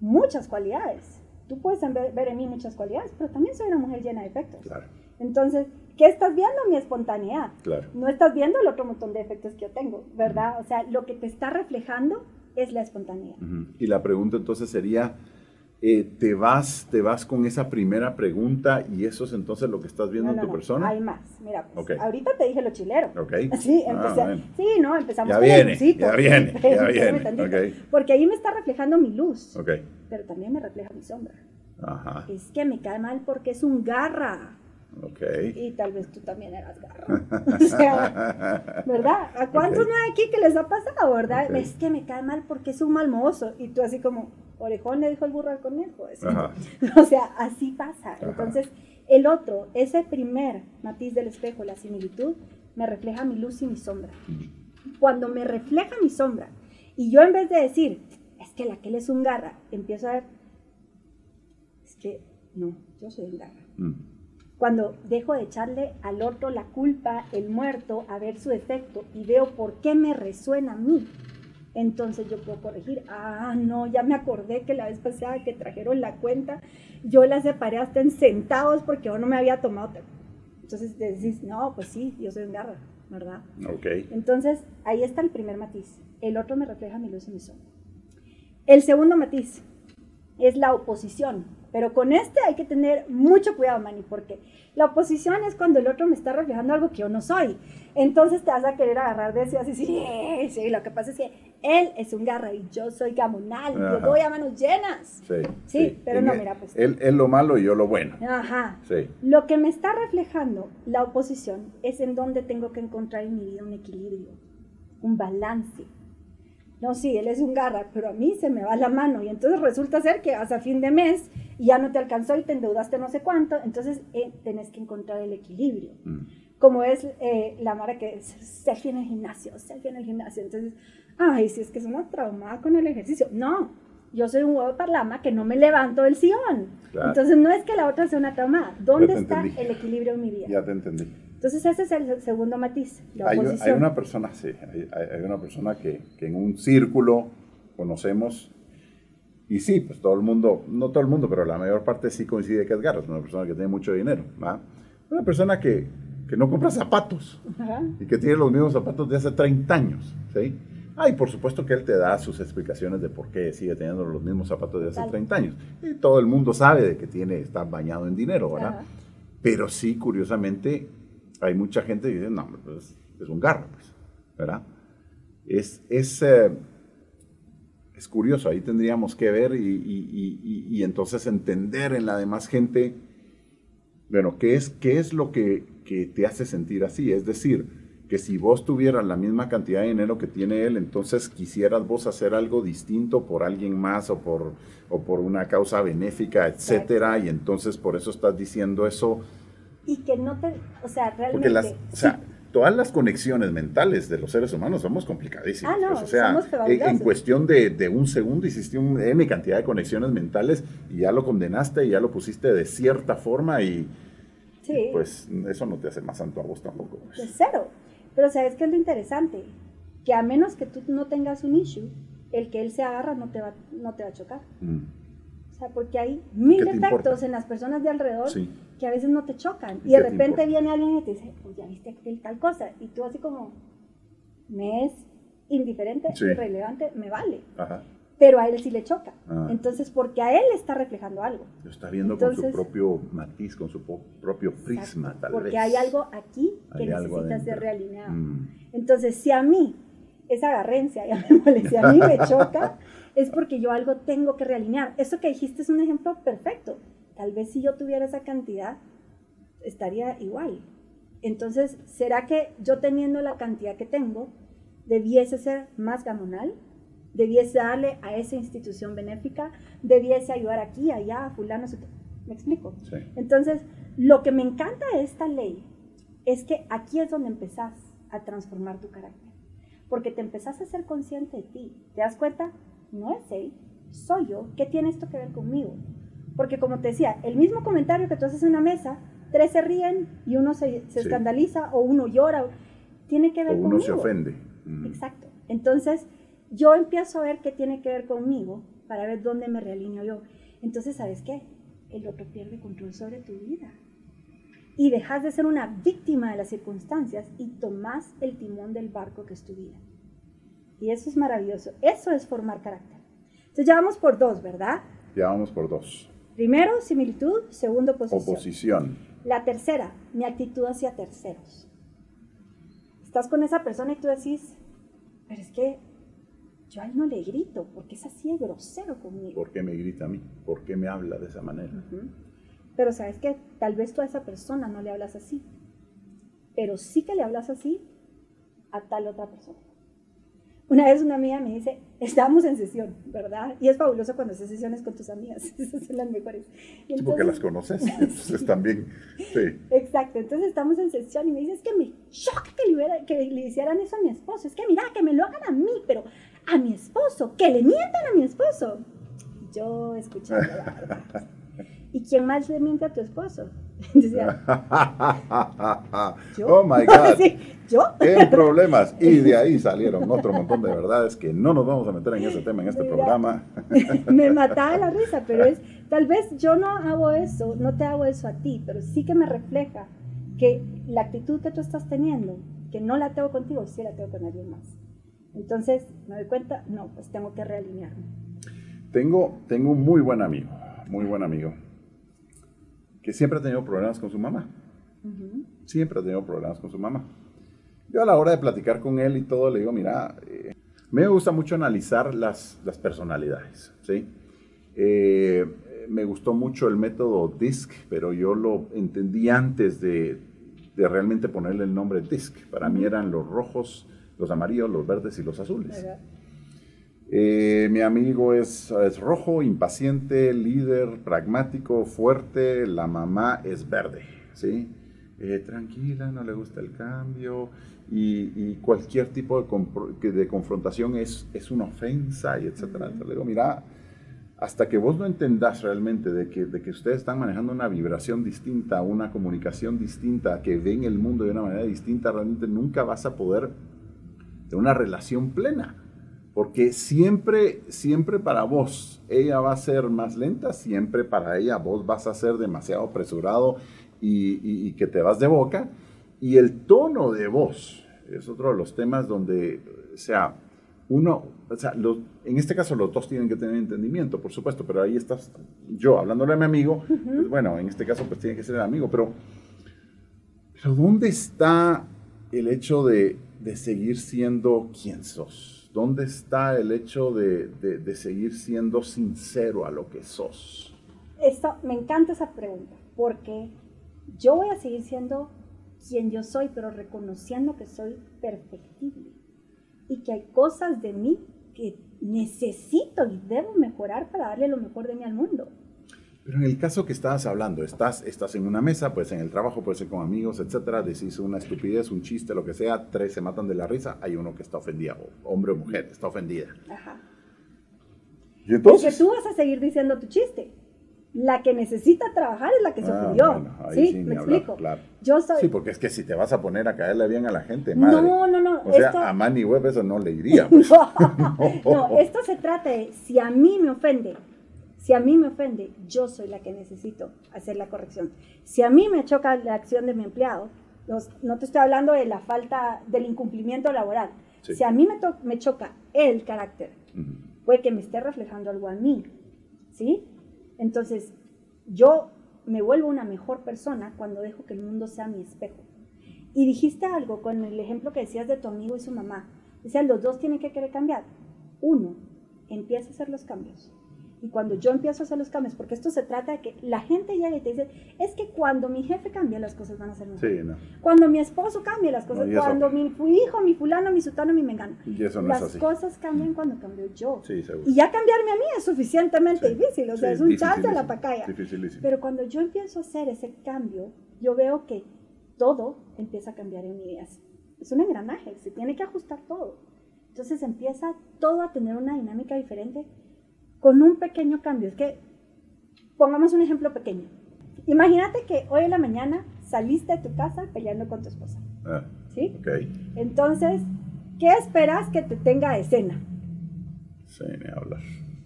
muchas cualidades. Tú puedes ver, ver en mí muchas cualidades, pero también soy una mujer llena de defectos. claro, Entonces, ¿qué estás viendo? Mi espontaneidad. claro. No estás viendo el otro montón de defectos que yo tengo, ¿verdad? O sea, lo que te está reflejando es la espontaneidad. Y la pregunta entonces sería, eh, ¿te, vas, ¿te vas con esa primera pregunta y eso es entonces lo que estás viendo No, en tu no, persona? Hay más. Mira, pues, Ok. ahorita te dije lo chilero. Ok. [laughs] Sí, Ah, empecé. Sí, no, empezamos Ya con viene, el ya viene, ya [laughs] viene, tantito. Porque ahí me está reflejando mi luz, pero también me refleja mi sombra. ajá, Es que me cae mal porque es un garra. Ok. Y tal vez tú también eras garra. [laughs] O sea, ¿verdad? ¿A cuántos Ok. no hay aquí que les ha pasado, verdad? Ok. Es que me cae mal porque es un mal mozo. Y tú así como, orejón le dijo el burro al conejo. [laughs] O sea, así pasa. Ajá. Entonces, el otro, ese primer matiz del espejo, la similitud, me refleja mi luz y mi sombra. Cuando me refleja mi sombra, y yo en vez de decir, es que la que él es un garra, empiezo a ver, es que no, yo soy un garra. Mm, Cuando dejo de echarle al otro la culpa, el muerto, a ver su defecto y veo por qué me resuena a mí, entonces yo puedo corregir. Ah, no, ya me acordé que la vez pasada que trajeron la cuenta, yo la separé hasta en centavos porque yo no me había tomado. Entonces decís, no, pues sí, yo soy un garra, ¿verdad? Ok, Entonces, ahí está el primer matiz. El otro me refleja mi luz y mi sombra. El segundo matiz es la oposición. Pero con este hay que tener mucho cuidado, Manny, porque la oposición es cuando el otro me está reflejando algo que yo no soy. Entonces te vas a querer agarrar de eso y así, sí, sí, lo que pasa es que él es un garra y yo soy gamonal, yo doy a manos llenas. sí. Sí, pero En no, él- mira, pues. Él, él lo malo y yo lo bueno. Ajá. Sí, Lo que me está reflejando la oposición es en donde tengo que encontrar en mi vida un equilibrio, un balance. No, sí, él es un garra, pero a mí se me va la mano y entonces resulta ser que vas a fin de mes y ya no te alcanzó y te endeudaste no sé cuánto, entonces eh, tenés que encontrar el equilibrio. Mm, Como es eh, la Mara que es selfie en el gimnasio, selfie en el gimnasio, entonces, ay, si es que es una traumada con el ejercicio. No, yo soy un huevo de parlama que no me levanto del sillón. Claro. Entonces no es que la otra sea una traumada. ¿Dónde está entendí. el equilibrio en mi vida? ya te entendí. Entonces ese es el segundo matiz, la Hay, hay una persona, sí, hay- hay una persona que, que en un círculo conocemos y sí, pues todo el mundo, no todo el mundo, pero la mayor parte sí coincide que es Garra, es una persona que tiene mucho dinero, ¿va? Una persona que, que no compra zapatos Ajá. y que tiene los mismos zapatos de hace 30 años, ¿sí? Ah, y por supuesto que él te da sus explicaciones de por qué sigue teniendo los mismos zapatos de hace Tal. 30 años. Y todo el mundo sabe de que tiene, está bañado en dinero, ¿verdad? Ajá. Pero sí, curiosamente, hay mucha gente que dice, no, pues, es un garro, pues, ¿verdad? Es, es, eh, es curioso, ahí tendríamos que ver y, y- y- y- y entonces entender en la demás gente, bueno, ¿qué es, qué es lo que, que te hace sentir así? Es decir, que si vos tuvieras la misma cantidad de dinero que tiene él, entonces quisieras vos hacer algo distinto por alguien más o por, o por una causa benéfica, etcétera, y entonces por eso estás diciendo eso, Y que no te, o sea, realmente... porque las, o sea, todas las conexiones mentales de los seres humanos somos complicadísimas. Ah, no, pues, o sea, somos en, cuestión de, de un segundo hiciste un N cantidad de conexiones mentales y ya lo condenaste y ya lo pusiste de cierta forma y Sí. pues eso no te hace más santo a vos tampoco. pues. de cero. Pero ¿sabes qué es lo interesante? Que a menos que tú no tengas un issue, el que él se agarra no te va, no te va a chocar. Mm, O sea, porque hay mil ¿Qué te defectos en las personas de alrededor Sí. Que a veces no te chocan. ¿Y Y de repente viene alguien y te dice, pues ya viste aquel tal cosa. Y tú así como, me es indiferente, Sí. irrelevante, me vale. Ajá. Pero a él sí le choca. Ah. Entonces, porque a él le está reflejando algo. Lo está viendo con Entonces- su propio matiz, con su propio prisma, Exacto, tal porque vez. hay algo aquí que Hay necesita ser realineado. Mm. Entonces, si a mí esa agarrencia ya me molesta, si a mí me choca, es porque yo algo tengo que realinear. Eso que dijiste es un ejemplo perfecto. Tal vez si yo tuviera esa cantidad, estaría igual. Entonces, ¿será que yo teniendo la cantidad que tengo, debiese ser más gamonal? ¿Debiese darle a esa institución benéfica? ¿Debiese ayudar aquí, allá, a fulano? ¿Me explico? Sí. Entonces, lo que me encanta de esta ley es que aquí es donde empezás a transformar tu carácter. Porque te empezás a ser consciente de ti. ¿Te das cuenta? No es él, soy yo. ¿Qué tiene esto que ver conmigo? Porque como te decía, el mismo comentario que tú haces en una mesa, tres se ríen y uno se, se Sí. escandaliza o uno llora. Tiene que O ver uno conmigo. se ofende. Mm. Exacto. Entonces, yo empiezo a ver qué tiene que ver conmigo para ver dónde me realineo yo. Entonces, ¿sabes qué? El otro pierde control sobre tu vida. Y dejas de ser una víctima de las circunstancias y tomas el timón del barco que es tu vida. Y eso es maravilloso. Eso es formar carácter. Entonces, ya vamos por dos, ¿verdad? Ya vamos por dos. Primero, similitud. Segundo, posición. Oposición. La tercera, mi actitud hacia terceros. Estás con esa persona y tú decís, pero es que yo a él no le grito, porque es así de grosero conmigo. ¿Por qué me grita a mí? ¿Por qué me habla de esa manera? Ujú. Pero sabes que tal vez tú a esa persona no le hablas así, pero sí que le hablas así a tal otra persona. Una vez una amiga me dice, estábamos en sesión, ¿verdad? Y es fabuloso cuando haces sesiones con tus amigas, [laughs] esas son las mejores. Sí, porque entonces- las conoces. [laughs] Entonces también. Sí. Exacto, entonces estamos en sesión y me dice, es que me choca que le, hubiera- que le hicieran eso a mi esposo, es que mira, que me lo hagan a mí, pero a mi esposo, que le mientan a mi esposo. Yo escuchando la verdad. [laughs] ¿Y quién más le miente a tu esposo? Decía, ¿yo? oh my God. [laughs] Sí, ¿yo? En problemas. [laughs] Y de ahí salieron otro montón de verdades que no nos vamos a meter en ese tema en este Mira. programa. [laughs] me mataba la risa, pero es, tal vez yo no hago eso, no te hago eso a ti, pero sí que me refleja que la actitud que tú estás teniendo, que no la tengo contigo, sí la tengo con alguien más. Entonces me doy cuenta, no, pues tengo que realinearme. Tengo, tengo un muy buen amigo, muy buen amigo, que siempre ha tenido problemas con su mamá. Ujú. Siempre ha tenido problemas con su mamá. Yo a la hora de platicar con él y todo, le digo, mira, eh, me gusta mucho analizar las, las personalidades, ¿sí? Eh, me gustó mucho el método DISC, pero yo lo entendí antes de, de realmente ponerle el nombre DISC. Para mí eran los rojos, los amarillos, los verdes y los azules. Eh, mi amigo es, es rojo, impaciente, líder, pragmático, fuerte. La mamá es verde, ¿sí? Eh, tranquila, no le gusta el cambio. Y, y cualquier tipo de, confrontación es, es una ofensa, y etcétera. Entonces le digo, mira, hasta que vos no entendás realmente de que, de que ustedes están manejando una vibración distinta, una comunicación distinta, que ven el mundo de una manera distinta, realmente nunca vas a poder tener una relación plena. Porque siempre, siempre para vos ella va a ser más lenta, siempre para ella vos vas a ser demasiado apresurado y, y- y que te vas de boca. Y el tono de voz es otro de los temas donde, o sea, uno, o sea, los- en este caso los dos tienen que tener entendimiento, por supuesto, pero ahí estás yo hablándole a mi amigo, pues bueno, en este caso pues tiene que ser el amigo, pero, pero ¿dónde está el hecho de, de seguir siendo quien sos? ¿Dónde está el hecho de, de- de seguir siendo sincero a lo que sos? Esto, me encanta esa pregunta, porque yo voy a seguir siendo quien yo soy, pero reconociendo que soy perfectible y que hay cosas de mí que necesito y debo mejorar para darle lo mejor de mí al mundo. Pero en el caso que estabas hablando, estás, estás en una mesa, pues en el trabajo, puede ser con amigos, etcétera, decís una estupidez, un chiste, lo que sea, tres se matan de la risa, hay uno que está ofendido, hombre o mujer, está ofendida. Ajá. Y entonces... Porque tú vas a seguir diciendo tu chiste. La que necesita trabajar es la que se ah, ofendió. ¿Sí? ¿Me explico? Claro. Yo soy... Sí, porque es que si te vas a poner a caerle bien a la gente, madre. No, no, no. O sea, a Manny Web eso no le iría. [laughs] Pues. [laughs] no, esto se trata de si a mí me ofende, si a mí me ofende, yo soy la que necesito hacer la corrección. Si a mí me choca la acción de mi empleado, no te estoy hablando de la falta, del incumplimiento laboral. Si a mí me, me, choca el carácter, puede que me esté reflejando algo a mí, ¿sí? Entonces, yo me vuelvo una mejor persona cuando dejo que el mundo sea mi espejo. Y dijiste algo con el ejemplo que decías de tu amigo y su mamá. Decías, los dos tienen que querer cambiar. Uno, empieza a hacer los cambios. Y cuando yo empiezo a hacer los cambios, porque esto se trata de que la gente llega y te dice, es que cuando mi jefe cambia, las cosas van a ser mejor. Sí, no. Cuando mi esposo cambia, las cosas, cuando mi hijo, mi fulano, mi sutano, mi mengano. Y eso no las es así. cosas cambian mm. cuando cambio yo. Sí, seguro. Y ya cambiarme a mí es suficientemente difícil, o sea, es un chance a la pacaya. Pero cuando yo empiezo a hacer ese cambio, yo veo que todo empieza a cambiar en mi vida. Es un engranaje, se tiene que ajustar todo. Entonces empieza todo a tener una dinámica diferente con un pequeño cambio. Es que, pongamos un ejemplo pequeño. Imagínate que hoy en la mañana saliste de tu casa peleando con tu esposa. Ah, ¿Sí? Ok. Entonces, ¿qué esperas que te tenga de cena? Sí, ni hablar.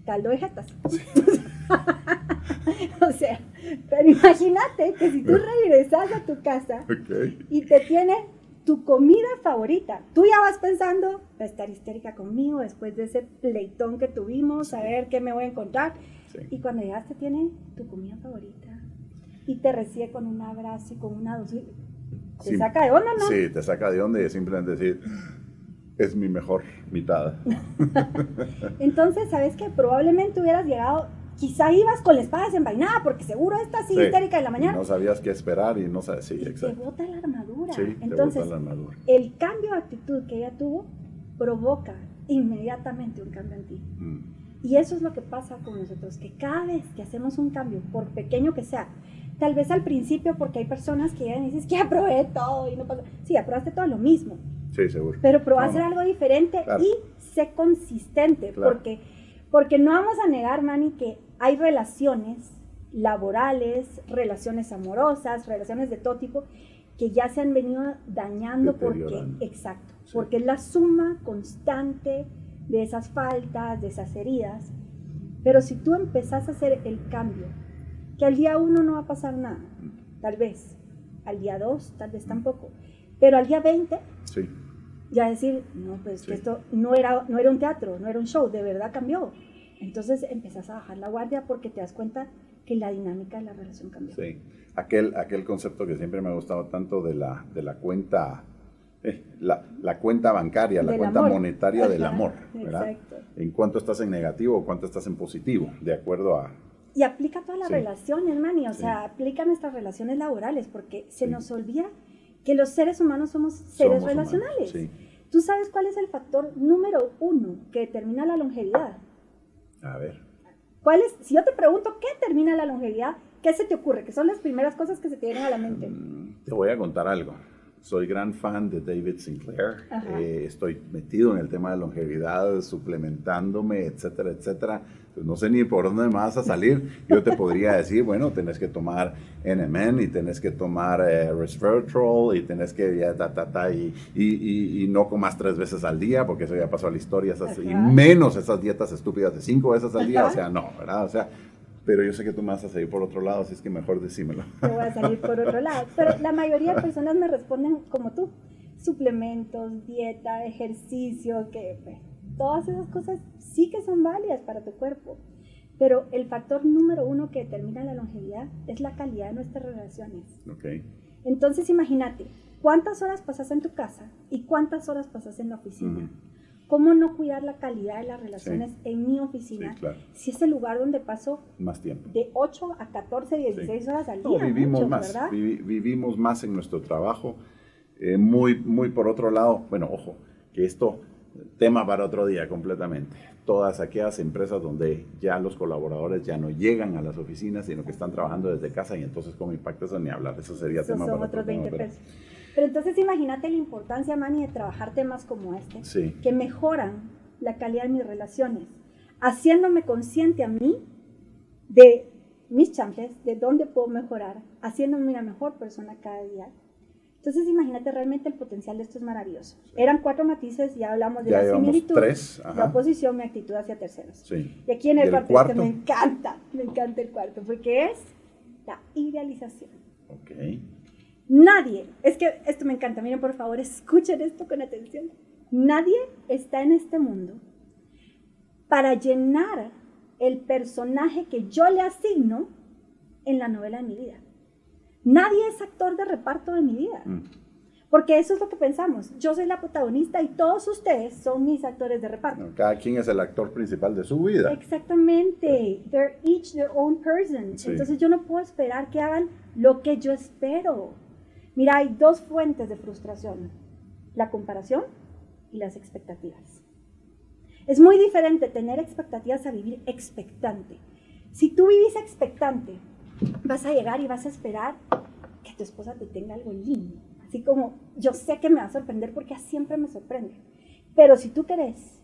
Caldo de jetas. [laughs] o sea, pero imagínate que si tú regresas a tu casa y te tiene tu comida favorita. Tú ya vas pensando, va a estar histérica conmigo después de ese pleitón que tuvimos, a ver qué me voy a encontrar. Y cuando llegaste tiene tu comida favorita y te recibe con un abrazo y con una dulce. Te saca de onda, ¿no? Sí, te saca de onda y es simplemente decir, es mi mejor mitad. [laughs] Entonces, ¿sabes qué? Probablemente hubieras llegado quizá ibas con la espada desenvainada porque seguro estás así histérica en la mañana. no sabías qué esperar y no sabes, sí, exacto. Te bota la armadura. Sí, Entonces, te bota la armadura. el cambio de actitud que ella tuvo provoca inmediatamente un cambio en ti. Mm. Y eso es lo que pasa con nosotros, que cada vez que hacemos un cambio, por pequeño que sea, tal vez al principio, porque hay personas que llegan y dicen, que aprobé todo y no pasa. Sí, aprobaste todo lo mismo. Sí, seguro. Pero probá hacer algo diferente y sé consistente, porque, porque no vamos a negar, Manny, que hay relaciones laborales, relaciones amorosas, relaciones de todo tipo, que ya se han venido dañando porque, exacto, porque es la suma constante de esas faltas, de esas heridas. Pero si tú empezás a hacer el cambio, que al día uno no va a pasar nada, tal vez, al día dos, tal vez tampoco, pero al día 20, ya decir, no, pues esto no era, no era un teatro, no era un show, de verdad cambió. Entonces empezás a bajar la guardia porque te das cuenta que la dinámica de la relación cambió. Sí, aquel, aquel concepto que siempre me ha gustado tanto de la, de la cuenta, eh, la, la, cuenta bancaria, la cuenta monetaria del amor, ¿verdad? Exacto. En cuánto estás en negativo o cuánto estás en positivo, de acuerdo a... Y aplica todas las relaciones, Manny, o sea, aplica nuestras relaciones laborales, porque se nos olvida que los seres humanos somos seres relacionales. ¿Tú sabes cuál es el factor número uno que determina la longevidad? A ver. ¿Cuál es, si yo te pregunto qué termina la longevidad, ¿qué se te ocurre? ¿Qué son las primeras cosas que se te vienen a la mente? Mm, te voy a contar algo. Soy gran fan de David Sinclair. Eh, estoy metido en el tema de longevidad, suplementándome, etcétera, etcétera. Pues no sé ni por dónde me vas a salir. [laughs] Yo te podría decir, bueno, tenés que tomar NMN y tenés que tomar eh, resveratrol y tenés que ya, ta, ta, ta, y, y, y, no comas tres veces al día, porque eso ya pasó a la historia, y menos esas dietas estúpidas de cinco veces al día, o sea, no, ¿verdad? O sea, pero yo sé que tú me vas a salir por otro lado, así es que mejor decímelo. Te voy a salir por otro lado, pero la mayoría de personas me responden como tú, suplementos, dieta, ejercicio, que pues, todas esas cosas sí que son válidas para tu cuerpo. Pero el factor número uno que determina la longevidad es la calidad de nuestras relaciones. Okay. Entonces imagínate, ¿cuántas horas pasas en tu casa y cuántas horas pasas en la oficina? ¿Cómo no cuidar la calidad de las relaciones en mi oficina si es el lugar donde paso más tiempo? De 8 a 14, 16 horas al día. vivimos más, vivimos más en nuestro trabajo. Eh, muy, muy por otro lado, bueno, ojo, que esto tema para otro día completamente. Todas aquellas empresas donde ya los colaboradores ya no llegan a las oficinas, sino que están trabajando desde casa y entonces cómo impacta eso ni hablar. Eso sería Esos tema para otro 20 pero- entonces imagínate la importancia, Manny, de trabajar temas como este, Sí. que mejoran la calidad de mis relaciones, haciéndome consciente a mí de mis chances, de dónde puedo mejorar, haciéndome una mejor persona cada día. Entonces imagínate, realmente el potencial de esto es maravilloso. Eran cuatro matices, ya hablamos de Ya la similitud, tres, la oposición, mi actitud hacia terceros. Sí. Y aquí en ¿Y el, el cuarto, este me encanta, me encanta el cuarto, porque es la idealización. Ok. Nadie, es que esto me encanta, miren por favor, escuchen esto con atención. Nadie está en este mundo para llenar el personaje que yo le asigno en la novela de mi vida. Nadie es actor de reparto de mi vida, Mm. porque eso es lo que pensamos. Yo soy la protagonista y todos ustedes son mis actores de reparto. No, Cada quien es el actor principal de su vida. Exactamente. They're each their own person. Sí. Entonces yo no puedo esperar que hagan lo que yo espero. Mira, hay dos fuentes de frustración. La comparación y las expectativas. Es muy diferente tener expectativas a vivir expectante. Si tú vivís expectante, vas a llegar y vas a esperar que tu esposa te tenga algo lindo. Así como yo sé que me va a sorprender porque siempre me sorprende. Pero si tú querés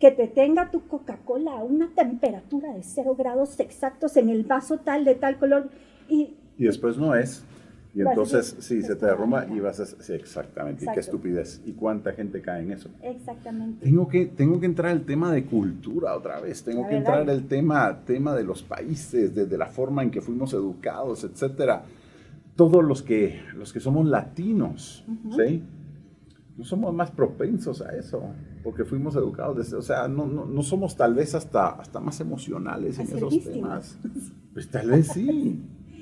que te tenga tu Coca-Cola a una temperatura de cero grados exactos en el vaso tal de tal color y Y después no es. Y entonces, sí, se te "Esto derrumba no". y vas a... Sí, exactamente. Y qué Exacto. estupidez. ¿Y cuánta gente cae en eso? exactamente. Tengo que, tengo que entrar al tema de cultura otra vez, tengo A que ver, entrar al tema, tema de los países, desde la forma en que fuimos educados, etcétera. Todos los que, los que somos latinos, Ujú. ¿sí? No somos más propensos a eso, porque fuimos educados desde, o sea, no, no, no somos tal vez hasta, hasta más emocionales A en esos víctimas. temas. Pues tal vez sí,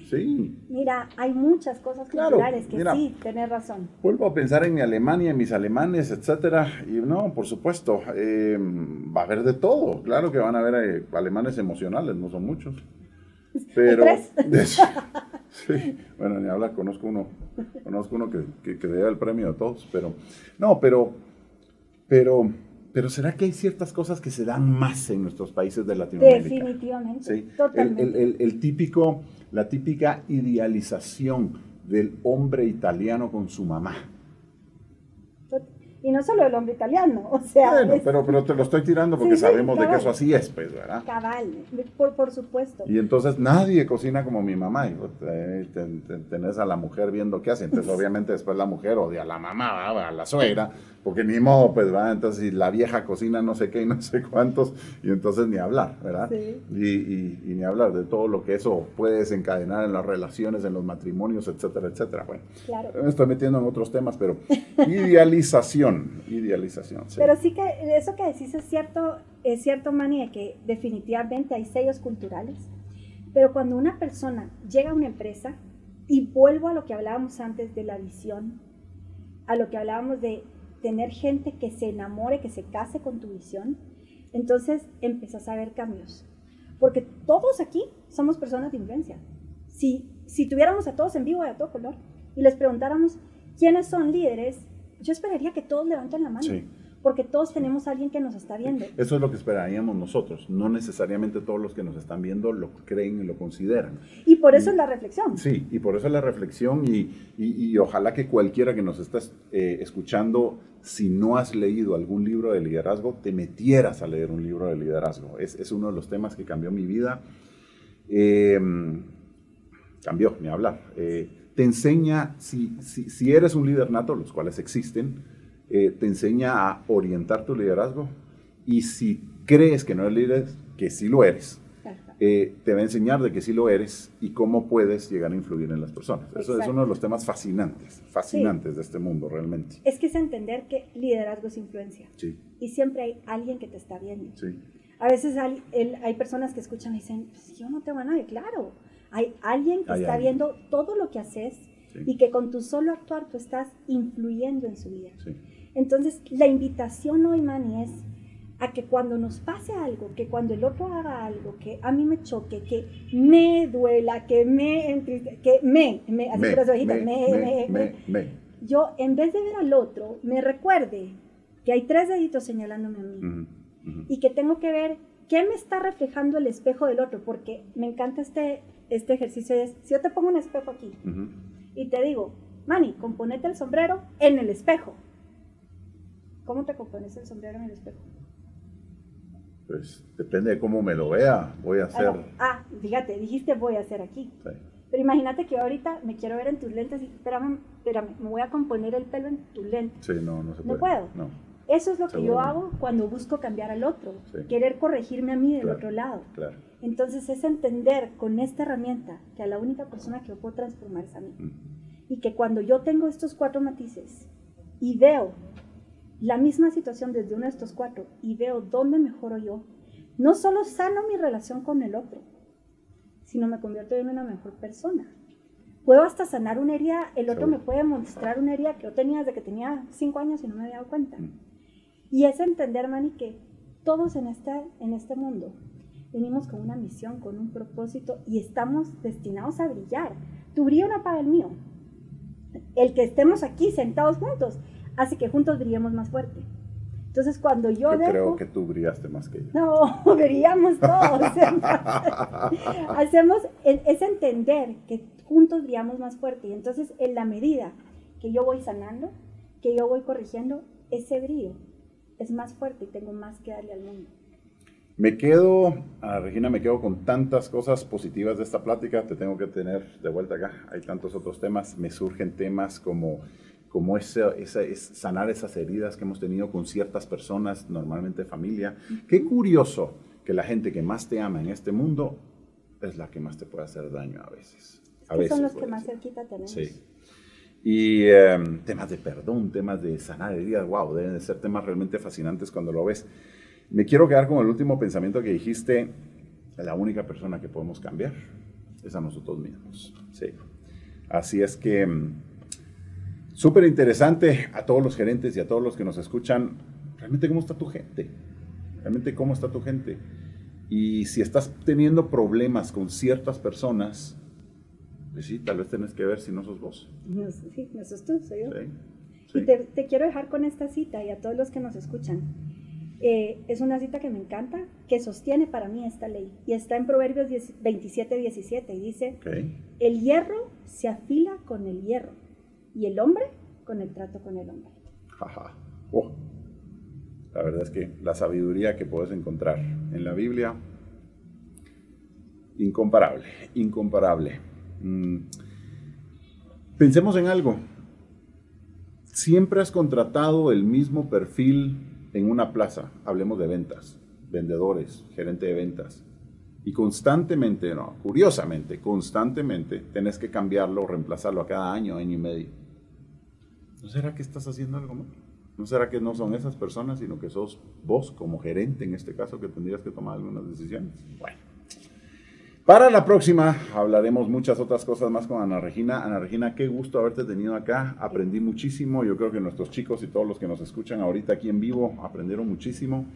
sí. Mira, hay muchas cosas Claro, culturales que mira. sí, tenés razón. Vuelvo a pensar en mi Alemania, en mis alemanes, etcétera, y no, por supuesto, eh, va a haber de todo. Claro que van a haber eh, alemanes emocionales, no son muchos. [laughs] Pero, tres? [laughs] sí, bueno, ni hablar, conozco uno, conozco uno que, que, que lleva el premio de todos, pero, no, pero, pero, pero ¿será que hay ciertas cosas que se dan más en nuestros países de Latinoamérica? Definitivamente. Sí, Totalmente. el- el- el típico, la típica idealización del hombre italiano con su mamá. Y no solo el hombre italiano, [laughs] o sea, Bueno, es pero, pero te lo estoy tirando porque Sí, sabemos de que eso así es, pues, ¿verdad? cabal, por, por supuesto. Y entonces nadie cocina como mi mamá. Y tenés a la mujer viendo qué hace. Entonces, [laughs] obviamente, después la mujer odia a la mamá, a la suegra, porque ni modo, pues, va. Entonces, si la vieja cocina no sé qué y no sé cuántos, y entonces ni hablar, ¿verdad? Sí. Y, y- y ni hablar de todo lo que eso puede desencadenar en las relaciones, en los matrimonios, etcétera, etcétera. Bueno, Claro. me estoy metiendo en otros temas, pero [laughs] idealización, idealización. sí. Pero sí que eso que decís es cierto, es cierto, Manny, de que definitivamente hay sellos culturales. Pero cuando una persona llega a una empresa, y vuelvo a lo que hablábamos antes de la visión, a lo que hablábamos de tener gente que se enamore, que se case con tu visión, entonces empezás a ver cambios. Porque todos aquí somos personas de influencia. Si, si tuviéramos a todos en vivo y a todo color y les preguntáramos quiénes son líderes, yo esperaría que todos levanten la mano. Sí. Porque todos tenemos a alguien que nos está viendo. Eso es lo que esperaríamos nosotros. No necesariamente todos los que nos están viendo lo creen y lo consideran. Y por eso es la reflexión. Sí, y por eso la reflexión y, y- y ojalá que cualquiera que nos esté eh, escuchando, si no has leído algún libro de liderazgo, te metieras a leer un libro de liderazgo. Es, es uno de los temas que cambió mi vida. Eh, cambió, ni hablar. Eh, te enseña, si, si, si eres un líder nato, los cuales existen, eh, te enseña a orientar tu liderazgo y si crees que no eres líder, que sí lo eres, eh, te va a enseñar de que sí lo eres y cómo puedes llegar a influir en las personas. Eso es uno de los temas fascinantes, fascinantes de este mundo realmente. Es que es entender que liderazgo es influencia. Sí, Y siempre hay alguien que te está viendo. sí, A veces hay, personas que escuchan y dicen, "Pues yo no tengo a nadie, claro. Hay alguien que Hay está alguien. viendo todo lo que haces Sí. y que con tu solo actuar tú estás influyendo en su vida. sí. Entonces, la invitación hoy, Manny, es a que cuando nos pase algo, que cuando el otro haga algo, que a mí me choque, que me duela, que me entriste- que me, me, así Me, las me, me, me, me, me, me, me. yo en vez de ver al otro, me recuerde que hay tres deditos señalándome a mí y que tengo que ver qué me está reflejando el espejo del otro, porque me encanta este, este ejercicio. Es, si yo te pongo un espejo aquí y te digo, Manny, componete el sombrero en el espejo. ¿Cómo te compones el sombrero en el espejo? Pues depende de cómo me lo vea, voy a hacer. Ah, fíjate, dijiste voy a hacer aquí. Pero imagínate que ahorita me quiero ver en tus lentes y espérame, espérame, me voy a componer el pelo en tus lentes. Sí, no, no se puede. No puedo. No. Eso es lo que yo hago cuando busco cambiar al otro, querer corregirme a mí del otro lado. Claro. Entonces es entender con esta herramienta que a la única persona que yo puedo transformar es a mí. Y que cuando yo tengo estos cuatro matices y veo la misma situación desde uno de estos cuatro y veo dónde mejoro yo, no solo sano mi relación con el otro, sino me convierto en una mejor persona. Puedo hasta sanar una herida, el otro me puede mostrar una herida que yo tenía desde que tenía cinco años y no me había dado cuenta. Y es entender, Manny, que todos en este, en este mundo venimos con una misión, con un propósito y estamos destinados a brillar. Tu brillo no apaga el mío. El que estemos aquí sentados juntos hace que juntos brillemos más fuerte. Entonces, cuando yo, yo creo que tú brillaste más que yo. No, [laughs] brillamos todos. [laughs] Hacemos, es entender que juntos brillamos más fuerte. Y entonces, en la medida que yo voy sanando, que yo voy corrigiendo, ese brillo es más fuerte y tengo más que darle al mundo. Me quedo, ah, Regina, me quedo con tantas cosas positivas de esta plática, te tengo que tener de vuelta acá, hay tantos otros temas, me surgen temas como, como esa, esa, es sanar esas heridas que hemos tenido con ciertas personas, normalmente familia. Qué curioso que la gente que más te ama en este mundo es la que más te puede hacer daño a veces. A veces son los que más cerquita tenemos. Sí. Y em, temas de perdón, temas de sanar heridas, wow, deben de ser temas realmente fascinantes cuando lo ves. Me quiero quedar con el último pensamiento que dijiste, la única persona que podemos cambiar es a nosotros mismos. Sí. Así es que em, súper interesante a todos los gerentes y a todos los que nos escuchan, realmente cómo está tu gente, realmente cómo está tu gente. Y si estás teniendo problemas con ciertas personas, pues sí, tal vez tenés que ver si no sos vos. sí, no sos tú, soy yo. Y te, quiero dejar con esta cita y a todos los que nos escuchan. Eh, es una cita que me encanta, que sostiene para mí esta ley. Y está en Proverbios 27, 17 y dice, el hierro se afila con el hierro y el hombre con el trato con el hombre. Jaja. Oh. La verdad es que la sabiduría que puedes encontrar en la Biblia, incomparable, incomparable. Mm. Pensemos en algo. Siempre has contratado el mismo perfil en una plaza. Hablemos de ventas, vendedores, gerente de ventas. Y constantemente, no, curiosamente, constantemente tenés que cambiarlo o reemplazarlo a cada año, año y medio. ¿No será que estás haciendo algo mal? ¿No será que no son esas personas, sino que sos vos como gerente en este caso que tendrías que tomar algunas decisiones? Bueno. Para la próxima hablaremos muchas otras cosas más con Ana Regina. Ana Regina, qué gusto haberte tenido acá. Aprendí muchísimo. Yo creo que nuestros chicos y todos los que nos escuchan ahorita aquí en vivo aprendieron muchísimo.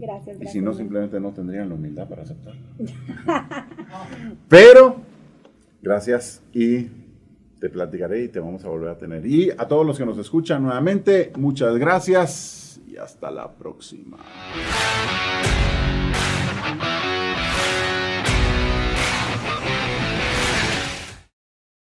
Gracias. Y si no, simplemente no tendrían la humildad para aceptarlo. [laughs] Pero, gracias y te platicaré y te vamos a volver a tener. Y a todos los que nos escuchan nuevamente, muchas gracias y hasta la próxima.